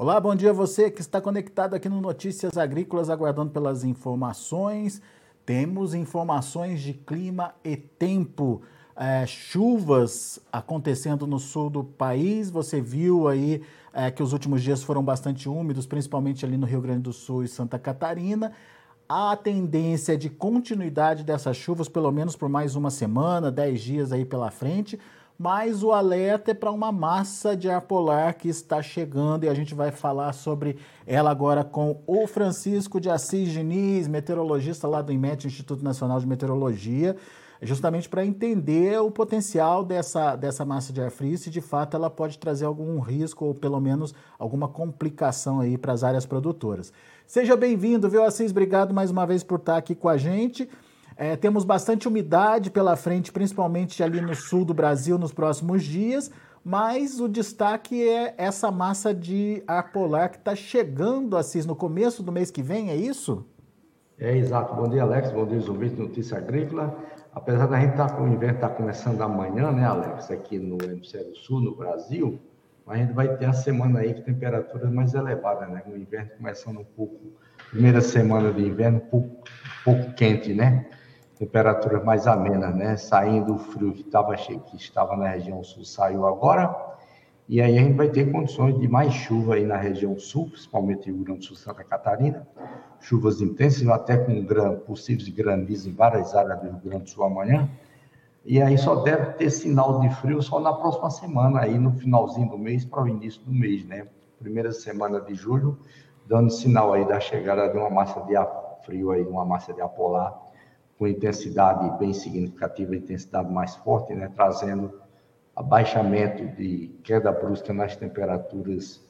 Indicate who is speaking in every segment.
Speaker 1: Olá, bom dia a você que está conectado aqui no Notícias Agrícolas, aguardando pelas informações. Temos informações de clima e tempo. É, chuvas acontecendo no sul do país. Você viu aí é, que os últimos dias foram bastante úmidos, principalmente ali no Rio Grande do Sul e Santa Catarina. A tendência de continuidade dessas chuvas, pelo menos por mais uma semana, dez dias aí pela frente mas o alerta é para uma massa de ar polar que está chegando e a gente vai falar sobre ela agora com o Francisco de Assis Diniz, meteorologista lá do IMET, Instituto Nacional de Meteorologia, justamente para entender o potencial dessa, dessa massa de ar frio, se de fato ela pode trazer algum risco ou pelo menos alguma complicação aí para as áreas produtoras. Seja bem-vindo, viu, Assis? Obrigado mais uma vez por estar aqui com a gente. É, temos bastante umidade pela frente, principalmente ali no sul do Brasil nos próximos dias, mas o destaque é essa massa de ar polar que está chegando, Assis, no começo do mês que vem, é isso?
Speaker 2: É, exato. Bom dia, Alex. Bom dia, ouvintes de Notícia Agrícola. Apesar da gente estar tá com o inverno tá começando amanhã, né, Alex, aqui no hemisfério sul, no Brasil, a gente vai ter a semana aí com temperaturas mais elevadas, né? O inverno começando um pouco, primeira semana de inverno, um pouco, um pouco quente, né? Temperaturas mais amenas, né? Saindo o frio que estava que estava na região sul saiu agora, e aí a gente vai ter condições de mais chuva aí na região sul, principalmente Rio Grande do Sul, Santa Catarina, chuvas intensas, até com gran, possíveis granizo em várias áreas do Rio Grande do Sul amanhã. E aí só deve ter sinal de frio só na próxima semana, aí no finalzinho do mês para o início do mês, né? Primeira semana de julho, dando sinal aí da chegada de uma massa de ar frio aí, uma massa de ar polar com intensidade bem significativa, intensidade mais forte, né, trazendo abaixamento de queda brusca nas temperaturas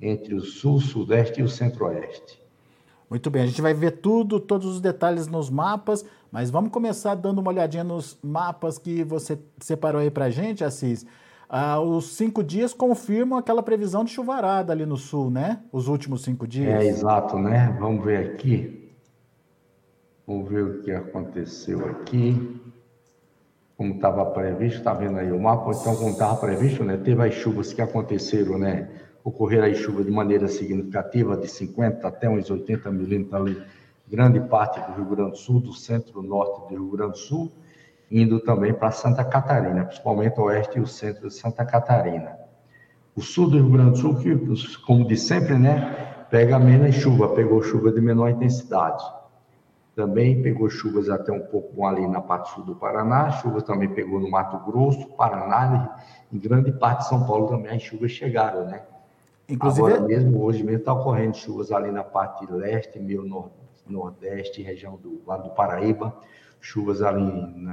Speaker 2: entre o sul, sudeste e o centro-oeste.
Speaker 1: Muito bem, a gente vai ver tudo, todos os detalhes nos mapas, mas vamos começar dando uma olhadinha nos mapas que você separou aí para a gente, Assis. Ah, os cinco dias confirmam aquela previsão de chuvarada ali no sul, né? Os últimos cinco dias.
Speaker 2: É, exato, né? Vamos ver aqui. Vamos ver o que aconteceu aqui. Como estava previsto, está vendo aí o mapa? Então, como estava previsto, né? Teve as chuvas que aconteceram, né? Ocorreram as chuvas de maneira significativa, de 50 até uns 80 milímetros ali, grande parte do Rio Grande do Sul, do centro-norte do Rio Grande do Sul, indo também para Santa Catarina, principalmente o oeste e o centro de Santa Catarina. O sul do Rio Grande do Sul, que, como de sempre, né? Pega menos chuva, pegou chuva de menor intensidade. Também pegou chuvas até um pouco ali na parte sul do Paraná, chuvas também pegou no Mato Grosso, Paraná, em grande parte de São Paulo também as chuvas chegaram, né? Inclusive... Agora mesmo, hoje mesmo está ocorrendo chuvas ali na parte leste, meio nordeste, região do lado do Paraíba, chuvas ali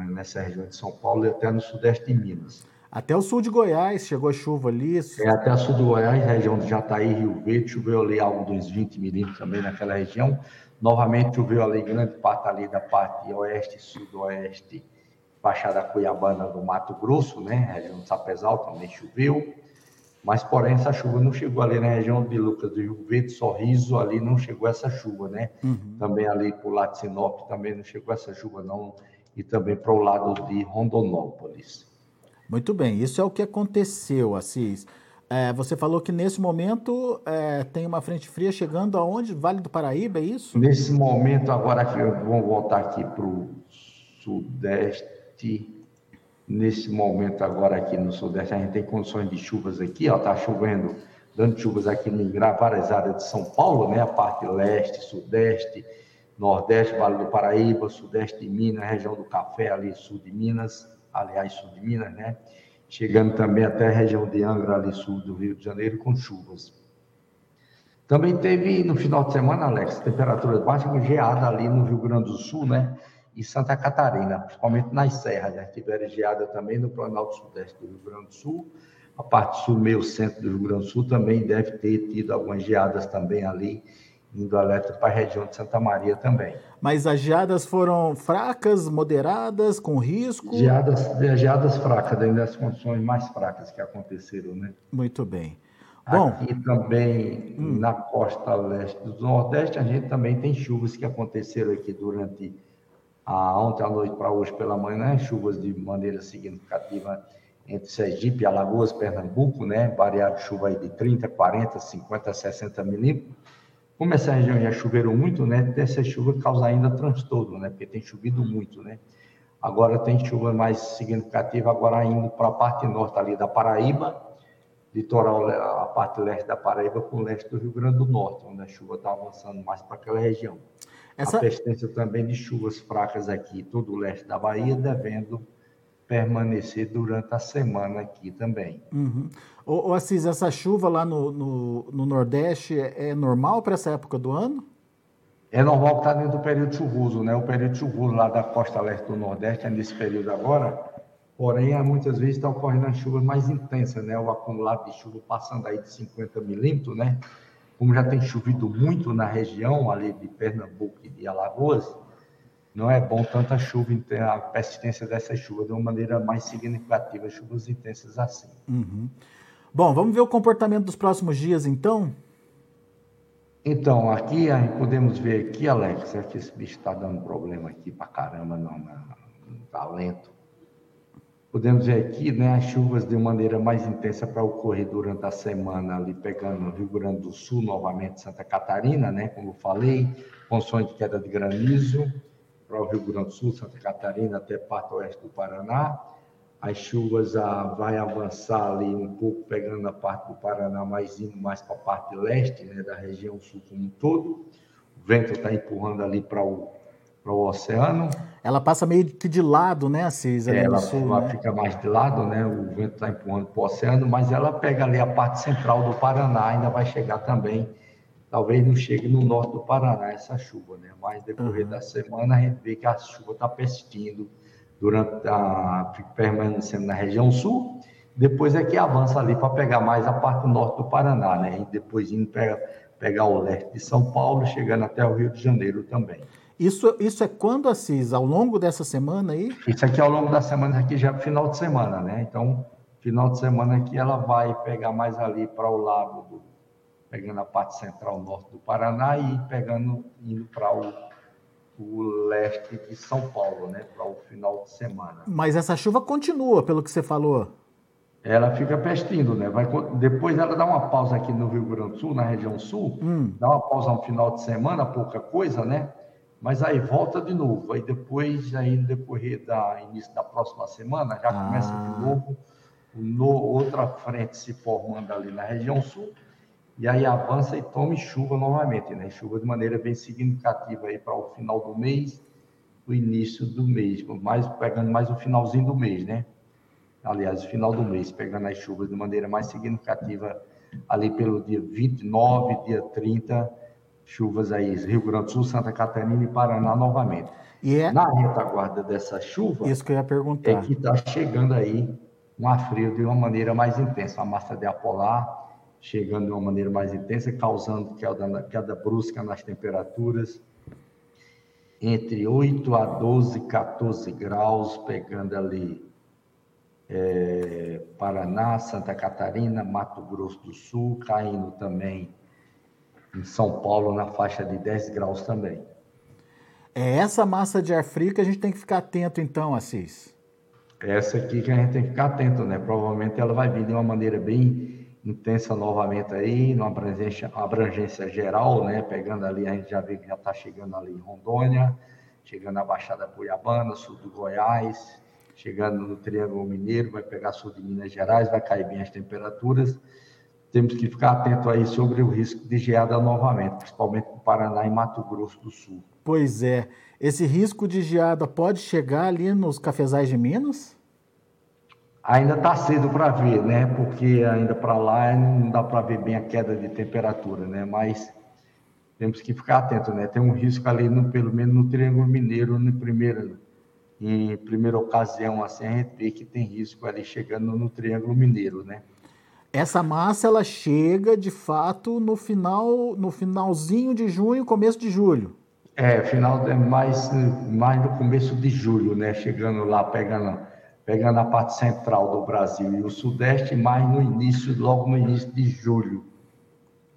Speaker 2: nessa região de São Paulo e até no sudeste de Minas.
Speaker 1: Até o sul de Goiás chegou chuva ali.
Speaker 2: É, até o sul de Goiás, região de Jataí, Rio Verde, choveu ali algo dos 20 milímetros também naquela região. Novamente choveu ali grande parte ali da parte oeste sudoeste, Baixada Cuiabana do Mato Grosso, né? Região de Sapezal também choveu. Mas, porém, essa chuva não chegou ali na região de Lucas do Rio Verde, Sorriso, ali não chegou essa chuva, né? Uhum. Também ali para o lado de Sinop também não chegou essa chuva, não. E também para o lado de Rondonópolis.
Speaker 1: Muito bem, isso é o que aconteceu, Assis. É, você falou que nesse momento é, tem uma frente fria chegando aonde? Vale do Paraíba, é isso?
Speaker 2: Nesse momento, agora que vamos voltar aqui para o sudeste. Nesse momento, agora aqui no sudeste, a gente tem condições de chuvas aqui, ó, tá chovendo, dando chuvas aqui em várias áreas de São Paulo, né? A parte leste, sudeste, nordeste, Vale do Paraíba, sudeste de Minas, região do Café, ali sul de Minas, aliás, sul de Minas, né? chegando também até a região de Angra, ali sul do Rio de Janeiro, com chuvas. Também teve no final de semana, Alex, temperaturas baixas, com geada ali no Rio Grande do Sul, né? E Santa Catarina, principalmente nas serras, né? Tiveram geada também no Planalto Sudeste do Rio Grande do Sul. A parte sul, meio centro do Rio Grande do Sul também deve ter tido algumas geadas também ali indo alerta para a região de Santa Maria também.
Speaker 1: Mas as geadas foram fracas, moderadas, com risco?
Speaker 2: Geadas, geadas fracas, dentro das condições mais fracas que aconteceram, né?
Speaker 1: Muito bem.
Speaker 2: Bom, Aqui também, hum. na costa leste do Nordeste, a gente também tem chuvas que aconteceram aqui durante a ontem à noite para hoje pela manhã, né? chuvas de maneira significativa entre Sergipe, Alagoas, Pernambuco, né? Variado chuva aí de 30, 40, 50, 60 milímetros. Como essa região já choveram muito, né? Essa chuva causa ainda transtorno, né? Porque tem chovido muito, né? Agora tem chuva mais significativa, agora indo para a parte norte ali da Paraíba, litoral, a parte leste da Paraíba com o leste do Rio Grande do Norte, onde a chuva está avançando mais para aquela região. Essa... A persistência também de chuvas fracas aqui, todo o leste da Bahia, devendo permanecer durante a semana aqui também.
Speaker 1: Uhum. Ô, ô Assis, essa chuva lá no, no, no Nordeste é, é normal para essa época do ano?
Speaker 2: É normal que está dentro do período chuvoso, né? O período chuvoso lá da costa leste do Nordeste é nesse período agora, porém, muitas vezes está ocorrendo as chuvas mais intensas, né? O acumulado de chuva passando aí de 50 milímetros, né? Como já tem chovido muito na região ali de Pernambuco e de Alagoas, não é bom tanta chuva, a persistência dessa chuva de uma maneira mais significativa, chuvas intensas assim.
Speaker 1: Uhum. Bom, vamos ver o comportamento dos próximos dias, então?
Speaker 2: Então, aqui podemos ver aqui, Alex, é que esse bicho está dando problema aqui para caramba não, não tá lento. Podemos ver aqui, né, as chuvas de maneira mais intensa para ocorrer durante a semana ali pegando o Rio Grande do Sul, novamente Santa Catarina, né, como eu falei, condições de queda de granizo para o Rio Grande do Sul, Santa Catarina até parte oeste do Paraná as chuvas ah, vai avançar ali um pouco, pegando a parte do Paraná, mas indo mais para a parte leste, né, da região sul como um todo. O vento está empurrando ali para o, para o oceano.
Speaker 1: Ela passa meio que de lado, né, Assis?
Speaker 2: Ali ela sul, ela né? fica mais de lado, né? O vento está empurrando para o oceano, mas ela pega ali a parte central do Paraná, ainda vai chegar também. Talvez não chegue no norte do Paraná essa chuva, né? Mas decorrer uhum. da semana a gente vê que a chuva está persistindo durante a permanecendo na região sul, depois é que avança ali para pegar mais a parte norte do Paraná, né? E depois indo pegar, pegar o leste de São Paulo, chegando até o Rio de Janeiro também.
Speaker 1: Isso, isso é quando, Assis? Ao longo dessa semana aí?
Speaker 2: Isso aqui ao longo da semana, aqui já é final de semana, né? Então, final de semana aqui ela vai pegar mais ali para o lado do, pegando a parte central norte do Paraná e pegando, indo para o o leste de São Paulo, né, para o final de semana.
Speaker 1: Mas essa chuva continua, pelo que você falou.
Speaker 2: Ela fica pestindo, né? Vai, depois ela dá uma pausa aqui no Rio Grande do Sul, na região sul, hum. dá uma pausa no final de semana, pouca coisa, né? Mas aí volta de novo. Aí depois, aí no decorrer da início da próxima semana, já ah. começa de novo no, outra frente se formando ali na região sul e aí avança e tome chuva novamente, né? Chuva de maneira bem significativa aí para o final do mês, o início do mês, mais pegando mais o finalzinho do mês, né? Aliás, o final do mês, pegando as chuvas de maneira mais significativa ali pelo dia 29, dia 30, chuvas aí, Rio Grande do Sul, Santa Catarina e Paraná novamente.
Speaker 1: E é...
Speaker 2: Na retaguarda dessa chuva,
Speaker 1: isso que eu ia perguntar. É
Speaker 2: que está chegando aí um frio de uma maneira mais intensa, a massa de apolar chegando de uma maneira mais intensa, causando queda, queda brusca nas temperaturas, entre 8 a 12, 14 graus, pegando ali é, Paraná, Santa Catarina, Mato Grosso do Sul, caindo também em São Paulo na faixa de 10 graus também.
Speaker 1: É essa massa de ar frio que a gente tem que ficar atento então, Assis?
Speaker 2: Essa aqui que a gente tem que ficar atento, né? Provavelmente ela vai vir de uma maneira bem intensa novamente aí, numa abrangência, abrangência geral, né? Pegando ali, a gente já vê que já está chegando ali em Rondônia, chegando na Baixada Cuiabana, sul do Goiás, chegando no Triângulo Mineiro, vai pegar sul de Minas Gerais, vai cair bem as temperaturas. Temos que ficar atento aí sobre o risco de geada novamente, principalmente no Paraná e Mato Grosso do Sul.
Speaker 1: Pois é. Esse risco de geada pode chegar ali nos cafezais de Minas?
Speaker 2: Ainda está cedo para ver, né? Porque ainda para lá não dá para ver bem a queda de temperatura, né? Mas temos que ficar atento, né? Tem um risco ali, no, pelo menos no Triângulo Mineiro, no primeiro, em primeira ocasião, assim, a gente vê que tem risco ali chegando no Triângulo Mineiro, né?
Speaker 1: Essa massa ela chega de fato no final, no finalzinho de junho, começo de julho.
Speaker 2: É, final é mais mais no começo de julho, né? Chegando lá, pegando pegando a parte central do Brasil e o Sudeste, mais no início, logo no início de julho.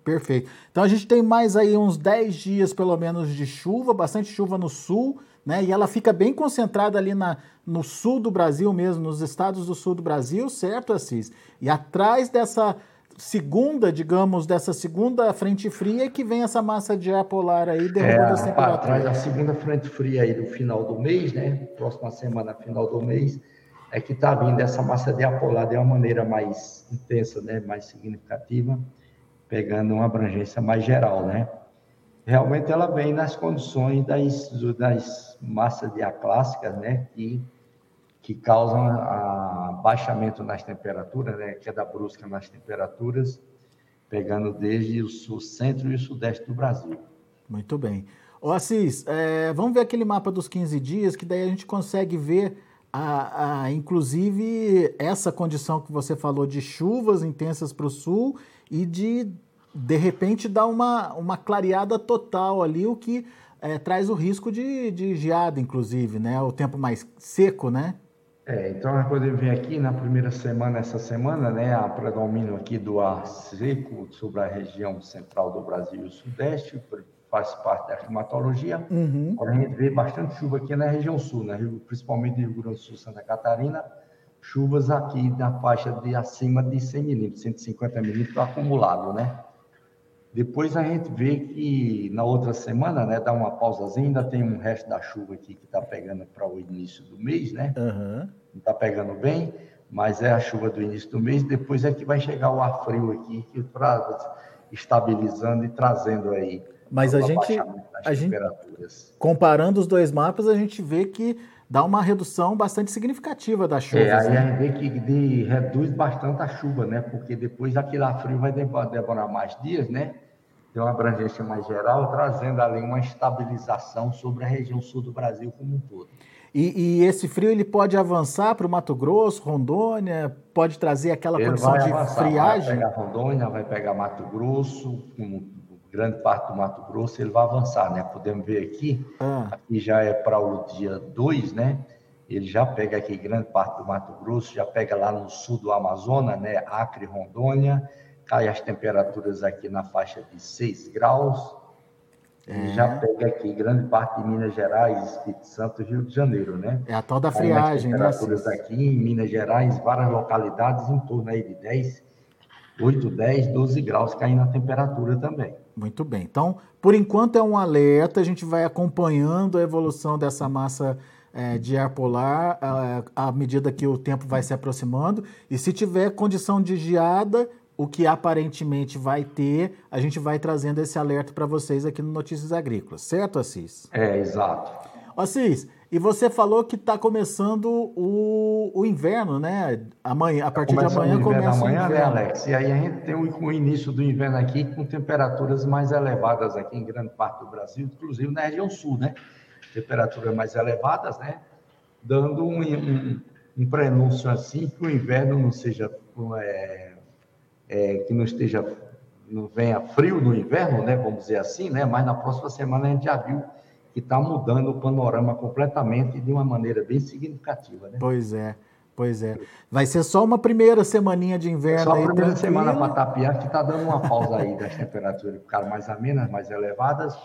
Speaker 1: Perfeito. Então a gente tem mais aí uns 10 dias, pelo menos, de chuva, bastante chuva no sul, né? E ela fica bem concentrada ali na, no sul do Brasil mesmo, nos estados do sul do Brasil, certo, Assis? E atrás dessa segunda, digamos, dessa segunda frente fria que vem essa massa de ar polar aí derrubando é, as temperaturas.
Speaker 2: Atrás da segunda frente fria aí do final do mês, né? Próxima semana, final do mês, é que está vindo essa massa de ar polar de uma maneira mais intensa, né? Mais significativa, pegando uma abrangência mais geral, né? Realmente ela vem nas condições das, das massas de ar clássicas, né? Que que causam abaixamento nas temperaturas, né, queda brusca nas temperaturas, pegando desde o sul, centro e o sudeste do Brasil.
Speaker 1: Muito bem. Ô Assis, é, vamos ver aquele mapa dos 15 dias, que daí a gente consegue ver, a, a, inclusive, essa condição que você falou de chuvas intensas para o sul e de, de repente, dar uma, uma clareada total ali, o que é, traz o risco de, de geada, inclusive, né? O tempo mais seco, né?
Speaker 2: É, então nós podemos ver aqui na primeira semana, essa semana, né, a predomínio aqui do ar seco sobre a região central do Brasil e o Sudeste, faz parte da climatologia. Uhum. a gente vê bastante chuva aqui na região sul, né, principalmente Rio Grande do Sul, Santa Catarina, chuvas aqui na faixa de acima de 100 milímetros, 150 milímetros acumulado, né? Depois a gente vê que na outra semana, né, dá uma pausazinha, ainda tem um resto da chuva aqui que está pegando para o início do mês, né? Uhum. Não está pegando bem, mas é a chuva do início do mês. Depois é que vai chegar o ar frio aqui, que traz, estabilizando e trazendo aí.
Speaker 1: Mas a gente, a gente, comparando os dois mapas, a gente vê que dá uma redução bastante significativa da chuva. É,
Speaker 2: aí né? a gente vê que de, reduz bastante a chuva, né? Porque depois aquele ar frio vai demorar mais dias, né? tem uma abrangência mais geral, trazendo ali uma estabilização sobre a região sul do Brasil como um todo.
Speaker 1: E, e esse frio ele pode avançar para o Mato Grosso, Rondônia, pode trazer aquela ele condição de avançar, friagem?
Speaker 2: Vai pegar Rondônia, vai pegar Mato Grosso, com grande parte do Mato Grosso, ele vai avançar, né? Podemos ver aqui, ah. aqui já é para o dia 2, né? Ele já pega aqui grande parte do Mato Grosso, já pega lá no sul do Amazonas, né? Acre, Rondônia, cai as temperaturas aqui na faixa de 6 graus. É. Já pega aqui grande parte de Minas Gerais, Espírito Santo e Rio de Janeiro, né?
Speaker 1: É a tal da friagem,
Speaker 2: né? temperaturas aqui em Minas Gerais, várias localidades em torno aí de 10, 8, 10, 12 graus caindo a temperatura também.
Speaker 1: Muito bem. Então, por enquanto é um alerta, a gente vai acompanhando a evolução dessa massa é, de ar polar à medida que o tempo vai se aproximando. E se tiver condição de geada, o que aparentemente vai ter, a gente vai trazendo esse alerta para vocês aqui no Notícias Agrícolas, certo, Assis?
Speaker 2: É, exato.
Speaker 1: Assis, e você falou que está começando o, o inverno, né? Amanhã, a partir de amanhã começa
Speaker 2: amanhã, o inverno. Né, Alex? E aí a gente tem o, o, início do inverno aqui com temperaturas mais elevadas aqui em grande parte do Brasil, inclusive na região sul, né? Temperaturas mais elevadas, né? Dando um, um, um prenúncio assim que o inverno não seja é, é, que não esteja, não venha frio no inverno, né, vamos dizer assim, né, mas na próxima semana a gente já viu que está mudando o panorama completamente de uma maneira bem significativa. Né?
Speaker 1: Pois é. Pois é. Vai ser só uma primeira semaninha de inverno. Só
Speaker 2: a primeira tranquilo. semana para tapiar, que está dando uma pausa aí das temperaturas ficaram mais amenas, mais elevadas,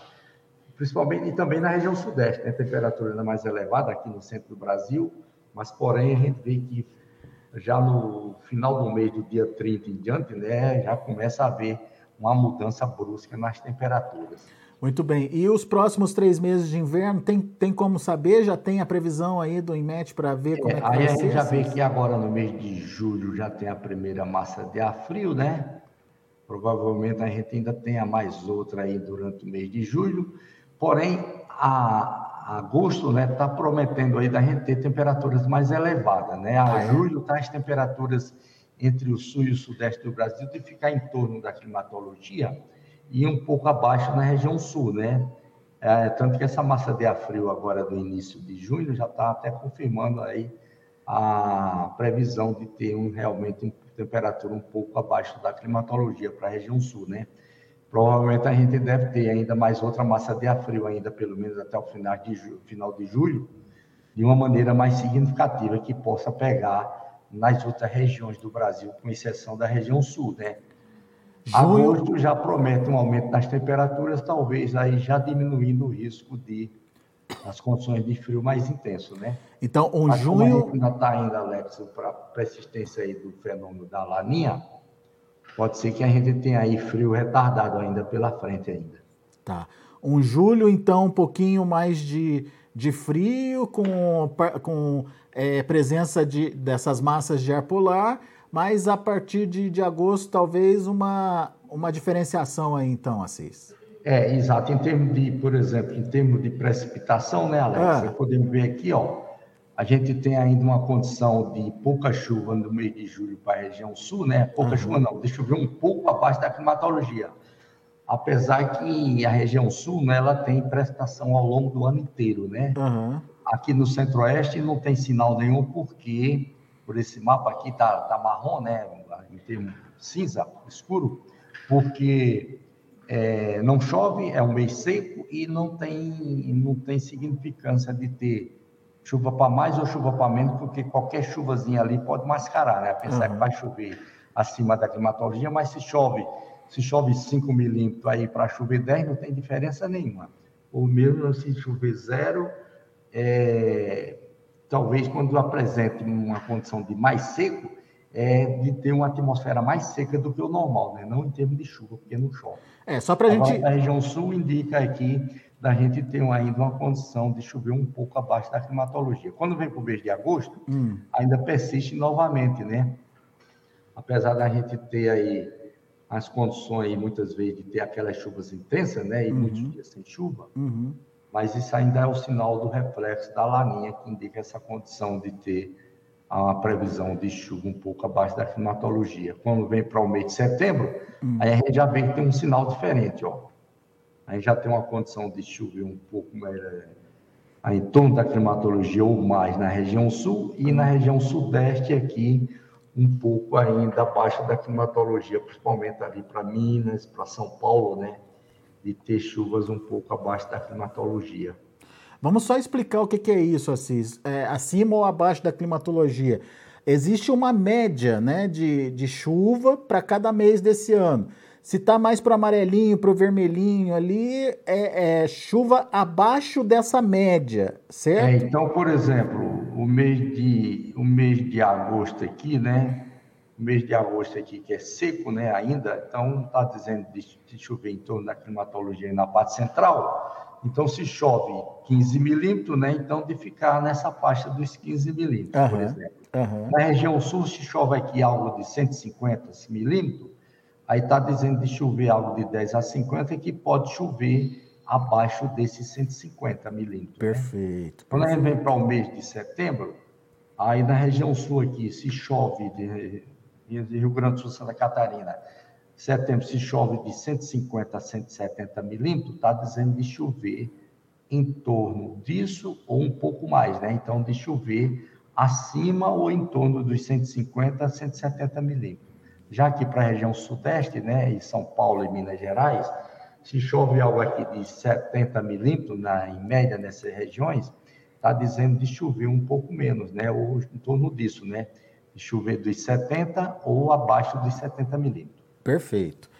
Speaker 2: principalmente e também na região sudeste, né? Temperatura ainda mais elevada aqui no centro do Brasil, mas porém a gente vê que já no final do mês, do dia 30 em diante, né, já começa a haver uma mudança brusca nas temperaturas.
Speaker 1: Muito bem. E os próximos três meses de inverno, tem, tem como saber? Já tem a previsão aí do IMET para ver como é, é que
Speaker 2: aí
Speaker 1: vai
Speaker 2: ser? Aí a gente já vê que agora no mês de julho já tem a primeira massa de ar frio, né? Provavelmente a gente ainda tenha mais outra aí durante o mês de julho. Porém, a, agosto, né, está prometendo aí da gente ter temperaturas mais elevadas, né? A ah, é? julho tá as temperaturas entre o sul e o sudeste do Brasil de ficar em torno da climatologia e um pouco abaixo na região sul, né? É, tanto que essa massa de ar frio agora do início de junho já está até confirmando aí a previsão de ter um realmente uma temperatura um pouco abaixo da climatologia para a região sul, né? Provavelmente a gente deve ter ainda mais outra massa de ar frio ainda, pelo menos até o final de, julho, final de julho, de uma maneira mais significativa, que possa pegar nas outras regiões do Brasil, com exceção da região sul, né? Julho... Agosto já promete um aumento das temperaturas, talvez aí já diminuindo o risco de as condições de frio mais intenso, né?
Speaker 1: Então, um Mas junho...
Speaker 2: ainda está indo, Alex, para a persistência aí do fenômeno da laninha, pode ser que a gente tenha aí frio retardado ainda pela frente ainda.
Speaker 1: Tá. Um julho, então, um pouquinho mais de, de frio, com, com é, presença de, dessas massas de ar polar, mas a partir de, de agosto, talvez uma, uma diferenciação aí, então, Assis.
Speaker 2: É, exato. Em termos de, por exemplo, em termos de precipitação, né, Alex? Ah. Podemos ver aqui, ó, a gente tem ainda uma condição de pouca chuva no mês de julho para a região sul, né? Pouca uhum. chuva não, deixa eu ver um pouco abaixo da climatologia apesar que a região sul, né, ela tem precipitação ao longo do ano inteiro, né? Uhum. Aqui no centro-oeste não tem sinal nenhum, porque por esse mapa aqui tá, tá marrom, né, em termos cinza, escuro, porque é, não chove, é um mês seco e não tem, não tem significância de ter chuva para mais ou chuva para menos, porque qualquer chuvazinha ali pode mascarar, né? Pensar uhum. que vai chover acima da climatologia, mas se chove se chove 5 milímetros aí para chover 10, não tem diferença nenhuma. Ou mesmo se chover zero, é, talvez quando apresente uma condição de mais seco, é de ter uma atmosfera mais seca do que o normal, né? não em termos de chuva, porque não chove.
Speaker 1: É, só para a gente.
Speaker 2: A região sul indica aqui da gente ter ainda uma condição de chover um pouco abaixo da climatologia. Quando vem para o mês de agosto, hum. ainda persiste novamente, né? Apesar da gente ter aí as condições, muitas vezes, de ter aquelas chuvas intensas, né? E uhum. muitos dias sem chuva. Uhum. Mas isso ainda é o sinal do reflexo da laninha, que indica essa condição de ter a previsão de chuva um pouco abaixo da climatologia. Quando vem para o mês de setembro, uhum. aí a gente já vê que tem um sinal diferente, ó. Aí já tem uma condição de chuva um pouco mais em torno da climatologia ou mais na região sul e na região sudeste aqui um pouco ainda abaixo da climatologia, principalmente ali para Minas, para São Paulo, né? De ter chuvas um pouco abaixo da climatologia.
Speaker 1: Vamos só explicar o que, é isso, Assis. É, acima ou abaixo da climatologia. Existe uma média né, de, de chuva para cada mês desse ano. Se está mais para amarelinho, para o vermelhinho ali, é, é, chuva abaixo dessa média, certo? É,
Speaker 2: então, por exemplo, o mês de, o mês de agosto aqui, né? Mês de agosto aqui, que é seco, né, ainda, então está dizendo de, de, chover em torno da climatologia na parte central. Então, se chove 15 milímetros, né, então de ficar nessa faixa dos 15 milímetros, uhum, por exemplo. Uhum. Na região sul, se chove aqui algo de 150 milímetros, Aí está dizendo de chover algo de 10 a 50 que pode chover abaixo desses 150 milímetros.
Speaker 1: Perfeito.
Speaker 2: Né? Quando a gente vem para o mês de setembro, aí na região sul aqui, se chove de, Rio Grande do Sul, Santa Catarina, setembro se chove de 150 a 170 milímetros, está dizendo de chover em torno disso ou um pouco mais, né? Então, de chover acima ou em torno dos 150 a 170 milímetros. Já aqui para a região sudeste, né, em São Paulo e Minas Gerais, se chove algo aqui de 70 milímetros, na, em média nessas regiões, está dizendo de chover um pouco menos, né, ou em torno disso, né, chover dos 70 ou abaixo dos 70 milímetros.
Speaker 1: Perfeito.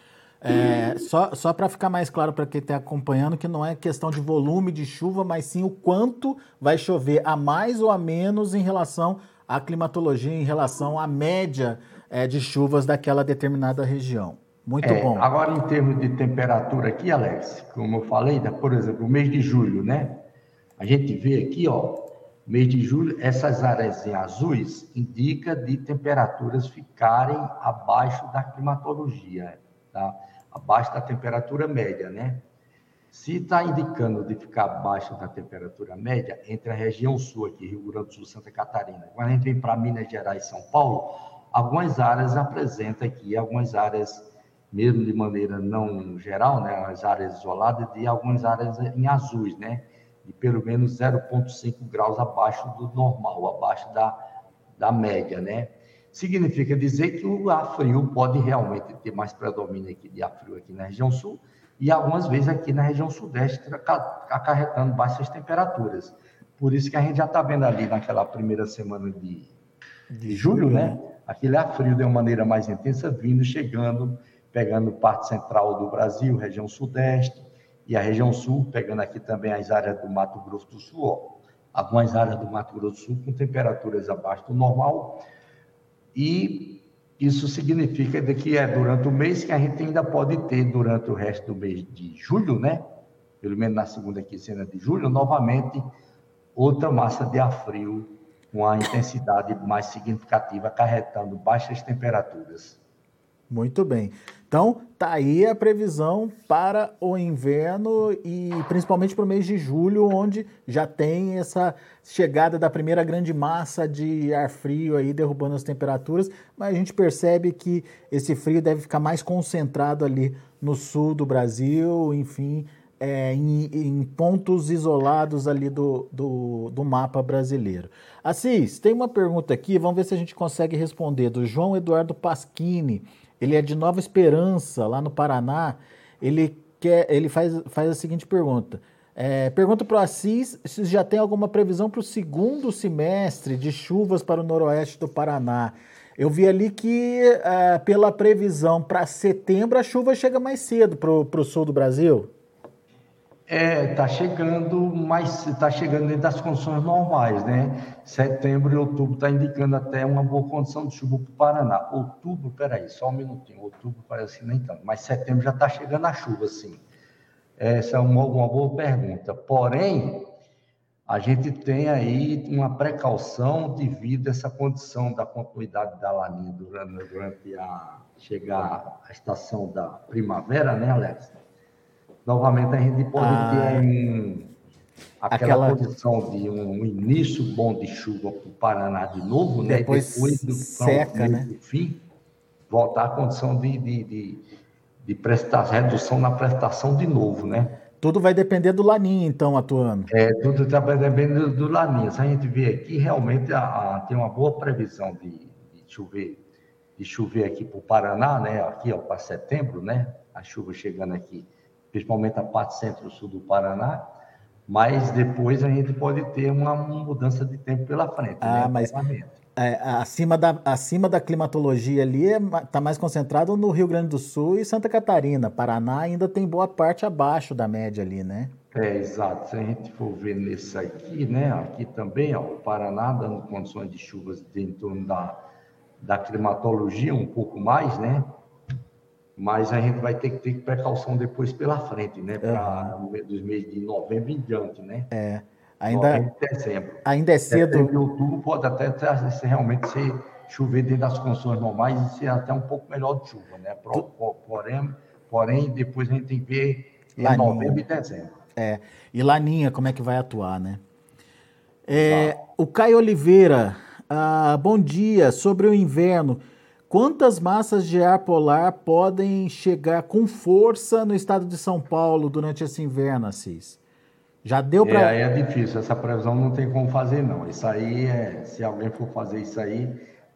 Speaker 1: É, só só para ficar mais claro para quem está acompanhando, que não é questão de volume de chuva, mas sim o quanto vai chover a mais ou a menos em relação à climatologia, em relação à média é, de chuvas daquela determinada região. Muito é, bom.
Speaker 2: Agora, em termos de temperatura aqui, Alex, como eu falei, por exemplo, o mês de julho, né? A gente vê aqui, ó, mês de julho, essas áreas em azuis indica de temperaturas ficarem abaixo da climatologia, tá? Abaixo da temperatura média, né? Se está indicando de ficar abaixo da temperatura média, entre a região sul aqui, Rio Grande do Sul, Santa Catarina, quando a gente vem para Minas Gerais e São Paulo, algumas áreas apresenta aqui, algumas áreas, mesmo de maneira não geral, né, as áreas isoladas, de algumas áreas em azuis, né, de pelo menos 0,5 graus abaixo do normal, abaixo da, da média, né. Significa dizer que o ar frio pode realmente ter mais predomínio aqui de ar frio aqui na região sul e algumas vezes aqui na região sudeste acarretando baixas temperaturas. Por isso que a gente já está vendo ali naquela primeira semana de, de julho, né? aquele ar frio de uma maneira mais intensa, vindo, chegando, pegando parte central do Brasil, região sudeste, e a região sul, pegando aqui também as áreas do Mato Grosso do Sul, ó, algumas áreas do Mato Grosso do Sul com temperaturas abaixo do normal, e isso significa que é durante o mês que a gente ainda pode ter, durante o resto do mês de julho, né? Pelo menos na segunda quinzena de julho, novamente, outra massa de ar frio com a intensidade mais significativa, acarretando baixas temperaturas.
Speaker 1: Muito bem. Então, tá aí a previsão para o inverno e principalmente para o mês de julho, onde já tem essa chegada da primeira grande massa de ar frio aí derrubando as temperaturas, mas a gente percebe que esse frio deve ficar mais concentrado ali no sul do Brasil, enfim, é, em, em, pontos isolados ali do, do, do, mapa brasileiro. Assis, tem uma pergunta aqui, vamos ver se a gente consegue responder, do João Eduardo Pasquini ele é de Nova Esperança, lá no Paraná. Ele, quer, ele faz, faz a seguinte pergunta. É, pergunta para o Assis se já tem alguma previsão para o segundo semestre de chuvas para o noroeste do Paraná. Eu vi ali que, é, pela previsão para setembro, a chuva chega mais cedo para o sul do Brasil.
Speaker 2: É, está chegando, mas está chegando dentro das condições normais, né? Setembro e outubro está indicando até uma boa condição de chuva para o Paraná. Outubro, peraí, só um minutinho. Outubro parece que nem tanto, mas setembro já está chegando a chuva, sim. Essa é uma, uma boa pergunta. Porém, a gente tem aí uma precaução devido a essa condição da continuidade da laninha durante, durante a chegar a estação da primavera, né, Alex? Novamente a gente pode ah, ter um, aquela, aquela condição de um início bom de chuva para o Paraná de novo,
Speaker 1: né? depois, depois do seca, né?
Speaker 2: do fim, voltar à condição de, de, de, de prestar, redução na prestação de novo, né?
Speaker 1: Tudo vai depender do Laninha, então, atuando.
Speaker 2: É, tudo está dependendo do, do Laninha. Se a gente vê aqui, realmente a, a, tem uma boa previsão de, de chover de chover aqui para o Paraná, né? Aqui, ó, para setembro, né? A chuva chegando aqui principalmente a parte centro-sul do Paraná, mas depois a gente pode ter uma mudança de tempo pela frente.
Speaker 1: Ah, né? mas é, acima, da, acima da climatologia ali está é, mais concentrado no Rio Grande do Sul e Santa Catarina. Paraná ainda tem boa parte abaixo da média ali, né?
Speaker 2: É, exato. Se a gente for ver nesse aqui, né? Aqui também, ó, o Paraná dando condições de chuvas de, em torno da, da climatologia um pouco mais, né? Mas a gente vai ter que ter precaução depois pela frente, né? Para uhum. dos meses de novembro em diante, né?
Speaker 1: É. Ainda,
Speaker 2: novembro dezembro.
Speaker 1: Ainda é cedo.
Speaker 2: Setembro outubro pode até ter, realmente ser chover dentro das condições normais e ser até um pouco melhor de chuva, né? Porém, porém depois a gente tem que ver em novembro e dezembro.
Speaker 1: É. E Laninha, como é que vai atuar, né? É, o Caio Oliveira, ah, bom dia. Sobre o inverno, Quantas massas de ar polar podem chegar com força no estado de São Paulo durante esse inverno, Assis? Já deu para.
Speaker 2: É, aí é difícil, essa previsão não tem como fazer, não. Isso aí é. Se alguém for fazer isso aí,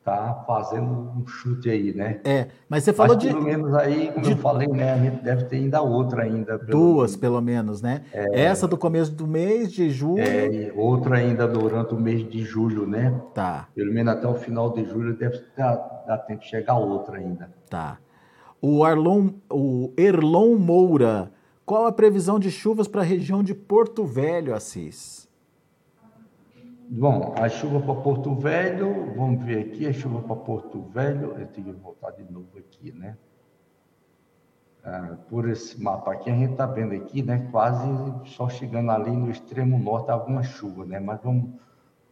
Speaker 2: tá fazendo um chute aí, né?
Speaker 1: É, mas você falou mas,
Speaker 2: de. Pelo menos aí, como de... eu falei, né? A gente deve ter ainda outra ainda.
Speaker 1: Pelo... Duas, pelo menos, né? É... Essa do começo do mês de julho.
Speaker 2: É, outra ainda durante o mês de julho, né?
Speaker 1: Tá.
Speaker 2: Pelo menos até o final de julho deve dar, dar tempo de chegar outra ainda.
Speaker 1: Tá. O Arlon, o Erlon Moura, qual a previsão de chuvas para a região de Porto Velho, Assis?
Speaker 2: Bom, a chuva para Porto Velho, vamos ver aqui, a chuva para Porto Velho, eu tenho que voltar de novo aqui, né? Ah, por esse mapa aqui, a gente está vendo aqui, né? Quase só chegando ali no extremo norte alguma chuva, né? Mas vamos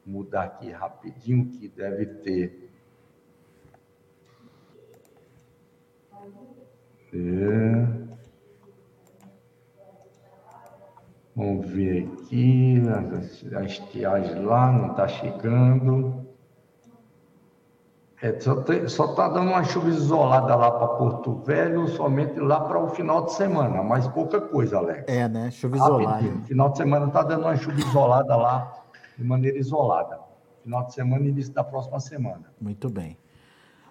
Speaker 2: mudar aqui rapidinho, que deve ter. É... Vamos ver aqui, a estiagem lá não está chegando. É, só está dando uma chuva isolada lá para Porto Velho, somente lá para o final de semana, mas pouca coisa, Alex.
Speaker 1: É, né? Chuva isolada.
Speaker 2: Final de semana está dando uma chuva isolada lá, de maneira isolada. Final de semana e início da próxima semana.
Speaker 1: Muito bem.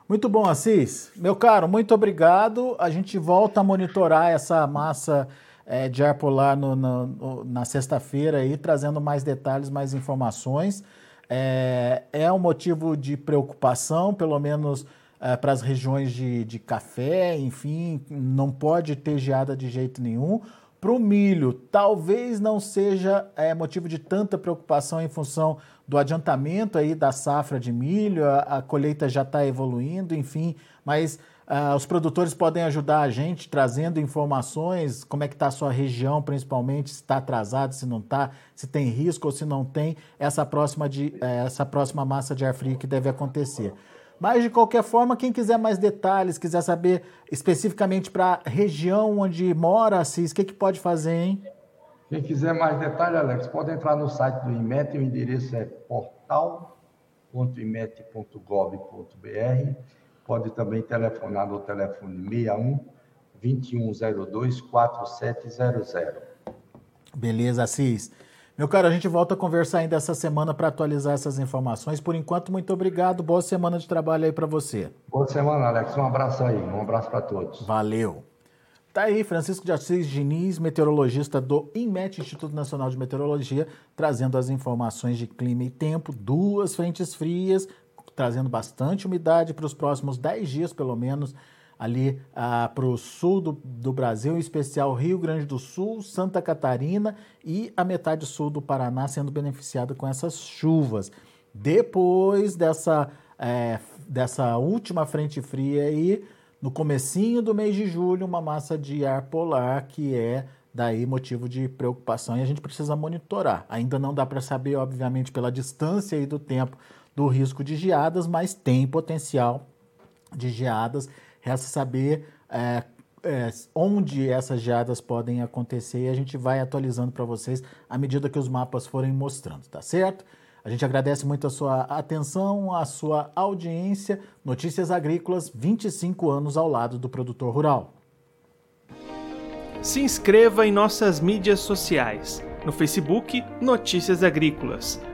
Speaker 1: Muito bom, Assis. Meu caro, muito obrigado. A gente volta a monitorar essa massa é, de ar polar no, no, na sexta-feira aí, trazendo mais detalhes, mais informações. É, é um motivo de preocupação, pelo menos é, para as regiões de, de café, enfim, não pode ter geada de jeito nenhum. para o milho, talvez não seja é, motivo de tanta preocupação em função do adiantamento aí da safra de milho, a, a colheita já está evoluindo, enfim, mas uh, os produtores podem ajudar a gente trazendo informações, como é que está a sua região, principalmente, se está atrasado, se não está, se tem risco ou se não tem, essa próxima, de, uh, essa próxima massa de ar frio que deve acontecer. Mas, de qualquer forma, quem quiser mais detalhes, quiser saber especificamente para a região onde mora, Assis, o que, que pode fazer, hein?
Speaker 2: Quem quiser mais detalhes, Alex, pode entrar no site do IMET, o endereço é portal.imet.gov.br. Pode também telefonar no telefone 61 2102 4700.
Speaker 1: Beleza, Assis. Meu caro, a gente volta a conversar ainda essa semana para atualizar essas informações. Por enquanto, muito obrigado. Boa semana de trabalho aí para você.
Speaker 2: Boa semana, Alex. Um abraço aí. Um abraço para todos.
Speaker 1: Valeu. Tá aí, Francisco de Assis Diniz, meteorologista do INMET, Instituto Nacional de Meteorologia, trazendo as informações de clima e tempo, duas frentes frias, trazendo bastante umidade para os próximos 10 dias, pelo menos, ali ah, para o sul do, do, Brasil, em especial Rio Grande do Sul, Santa Catarina e a metade sul do Paraná sendo beneficiada com essas chuvas. Depois dessa, é, dessa última frente fria aí, no comecinho do mês de julho, uma massa de ar polar que é daí motivo de preocupação e a gente precisa monitorar. Ainda não dá para saber, obviamente, pela distância e do tempo do risco de geadas, mas tem potencial de geadas Resta saber é, é, onde essas geadas podem acontecer e a gente vai atualizando para vocês à medida que os mapas forem mostrando, tá certo? A gente agradece muito a sua atenção, a sua audiência. Notícias Agrícolas, 25 anos ao lado do produtor rural.
Speaker 3: Se inscreva em nossas mídias sociais. No Facebook, Notícias Agrícolas.